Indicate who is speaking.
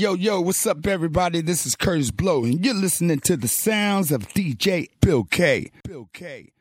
Speaker 1: Yo, yo, what's up, everybody? This is Kurtis Blow, and you're listening to the sounds of DJ Bill K. Bill K.